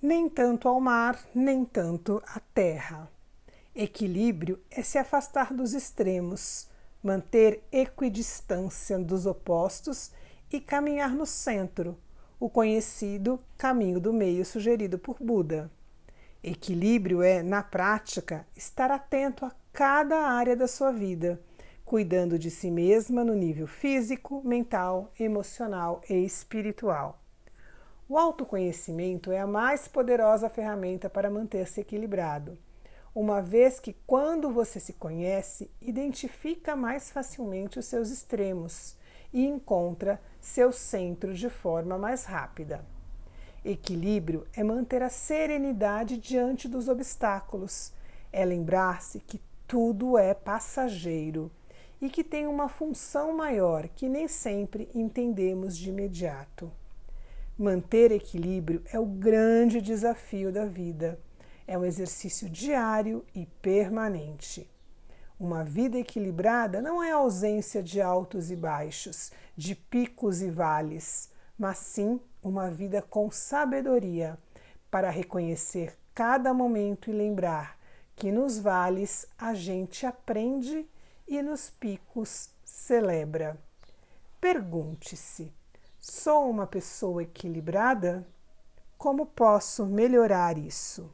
nem tanto ao mar, nem tanto à terra. Equilíbrio é se afastar dos extremos, manter equidistância dos opostos e caminhar no centro, o conhecido caminho do meio sugerido por Buda. Equilíbrio é, na prática, estar atento a cada área da sua vida, cuidando de si mesma no nível físico, mental, emocional e espiritual. O autoconhecimento é a mais poderosa ferramenta para manter-se equilibrado, uma vez que, quando você se conhece, identifica mais facilmente os seus extremos e encontra seu centro de forma mais rápida. Equilíbrio é manter a serenidade diante dos obstáculos, é lembrar-se que tudo é passageiro e que tem uma função maior que nem sempre entendemos de imediato. Manter equilíbrio é o grande desafio da vida. É um exercício diário e permanente. Uma vida equilibrada não é ausência de altos e baixos, de picos e vales, mas sim uma vida com sabedoria, para reconhecer cada momento e lembrar que nos vales a gente aprende e nos picos celebra. Pergunte-se: Sou uma pessoa equilibrada? Como posso melhorar isso?